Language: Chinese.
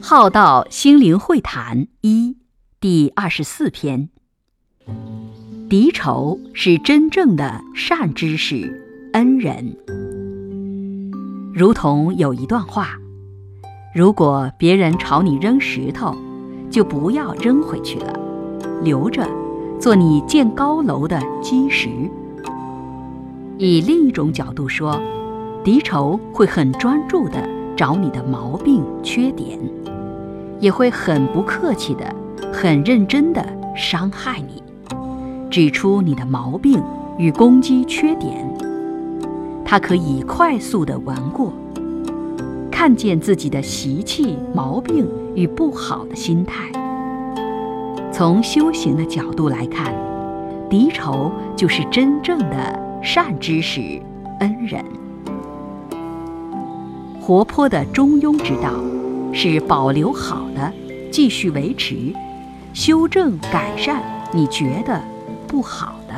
浩道心灵会谈一第二十四篇。敌仇是真正的善知识恩人。如同有一段话如果别人朝你扔石头就不要扔回去了留着做你建高楼的基石。以另一种角度说，敌仇会很专注地找你的毛病、缺点。也会很不客气的、很认真的伤害你，指出你的毛病与攻击缺点。他可以快速的玩过，看见自己的习气、毛病与不好的心态。从修行的角度来看，敌仇就是真正的善知识、恩人。活泼的中庸之道。是保留好的，继续维持，修正改善你觉得不好的。